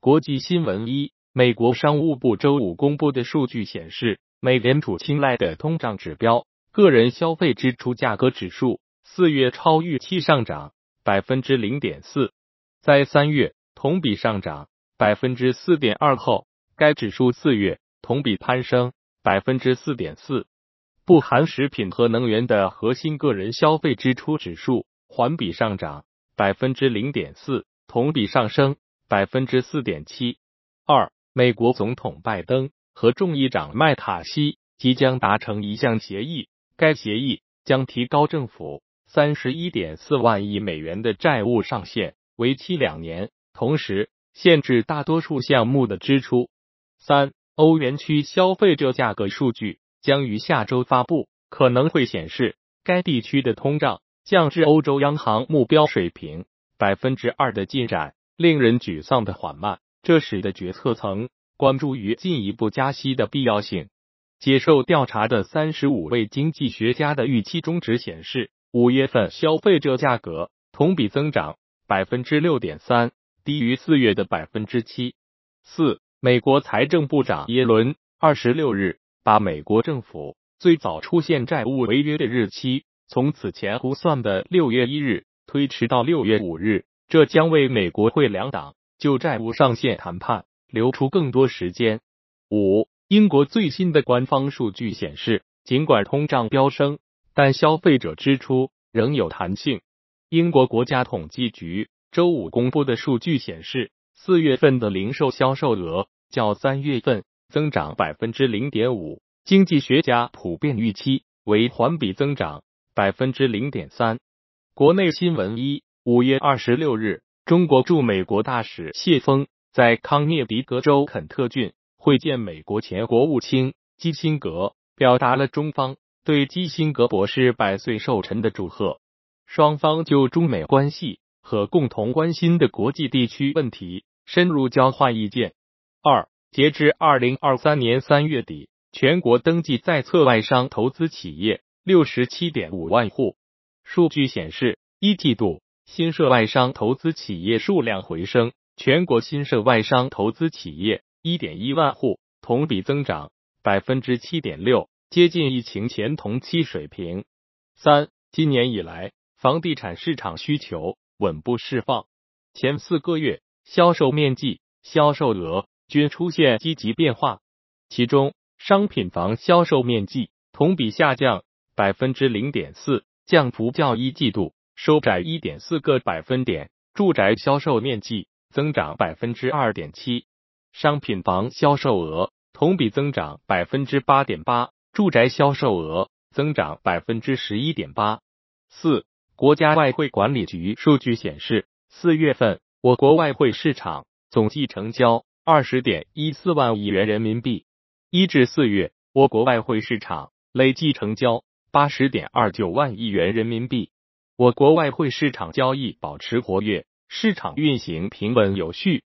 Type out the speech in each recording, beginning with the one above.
国际新闻一，美国商务部周五公布的数据显示，美联储青睐的通胀指标个人消费支出价格指数四月超预期上涨百分之零点四，在三月同比上涨百分之四点二后，该指数四月同比攀升百分之四点四。不含食品和能源的核心个人消费支出指数环比上涨百分之零点四，同比上升百分之四点七。二，美国总统拜登和众议长麦卡锡即将达成一项协议，该协议将提高政府三十一点四万亿美元的债务上限，为期两年，同时限制大多数项目的支出。三，欧元区消费者价格数据。将于下周发布，可能会显示该地区的通胀降至欧洲央行目标水平百分之二的进展令人沮丧的缓慢，这使得决策层关注于进一步加息的必要性。接受调查的三十五位经济学家的预期中值显示，五月份消费者价格同比增长百分之六点三，低于四月的百分之七。四，美国财政部长耶伦二十六日。把美国政府最早出现债务违约的日期从此前估算的六月一日推迟到六月五日，这将为美国会两党就债务上限谈判留出更多时间。五，英国最新的官方数据显示，尽管通胀飙升，但消费者支出仍有弹性。英国国家统计局周五公布的数据显示，四月份的零售销售额较三月份。增长百分之零点五，经济学家普遍预期为环比增长百分之零点三。国内新闻一，五月二十六日，中国驻美国大使谢峰在康涅狄格州肯特郡会见美国前国务卿基辛格，表达了中方对基辛格博士百岁寿辰的祝贺。双方就中美关系和共同关心的国际地区问题深入交换意见。二。截至二零二三年三月底，全国登记在册外商投资企业六十七点五万户。数据显示，一季度新设外商投资企业数量回升，全国新设外商投资企业一点一万户，同比增长百分之七点六，接近疫情前同期水平。三，今年以来，房地产市场需求稳步释放，前四个月销售面积、销售额。均出现积极变化，其中商品房销售面积同比下降百分之零点四，降幅较一季度收窄一点四个百分点；住宅销售面积增长百分之二点七，商品房销售额同比增长百分之八点八，住宅销售额增长百分之十一点八。四，国家外汇管理局数据显示，四月份我国外汇市场总计成交。二十点一四万亿元人民币，一至四月，我国外汇市场累计成交八十点二九万亿元人民币。我国外汇市场交易保持活跃，市场运行平稳有序。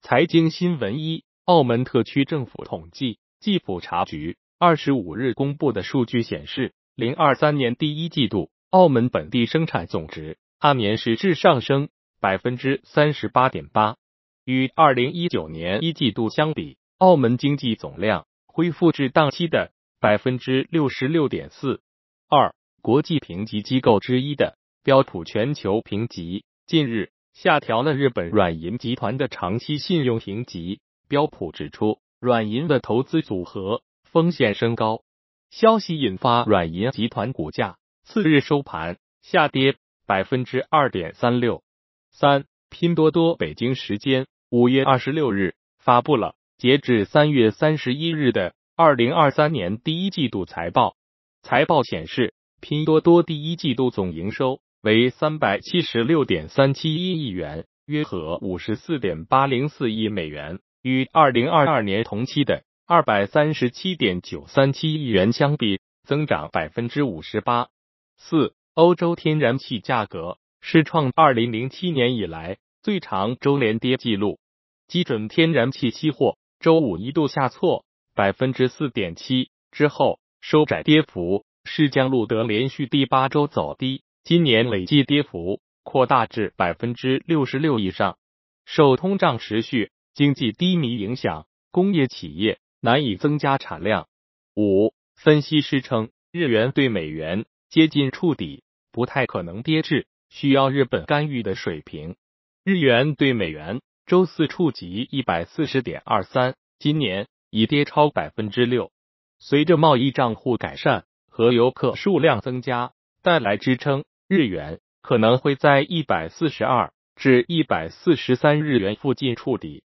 财经新闻一：澳门特区政府统计暨普查局二十五日公布的数据显示，零二三年第一季度，澳门本地生产总值按年实质上升百分之三十八点八。与二零一九年一季度相比，澳门经济总量恢复至当期的百分之六十六点四。二，国际评级机构之一的标普全球评级近日下调了日本软银集团的长期信用评级。标普指出，软银的投资组合风险升高。消息引发软银集团股价次日收盘下跌百分之二点三六。三，拼多多北京时间。五月二十六日发布了截至三月三十一日的二零二三年第一季度财报。财报显示，拼多多第一季度总营收为三百七十六点三七一亿元，约合五十四点八零四亿美元，与二零二二年同期的二百三十七点九三七亿元相比，增长百分之五十八。四，欧洲天然气价格是创二零零七年以来。最长周连跌记录，基准天然气期货周五一度下挫百分之四点七，之后收窄跌幅，是将录得连续第八周走低，今年累计跌幅扩大至百分之六十六以上。受通胀持续经济低迷影响工业企业难以增加产量。五分析师称，日元对美元接近触底，不太可能跌至需要日本干预的水平。日元对美元周四触及一百四十点二三，今年已跌超百分之六。随着贸易账户改善和游客数量增加带来支撑，日元可能会在一百四十二至一百四十三日元附近触底。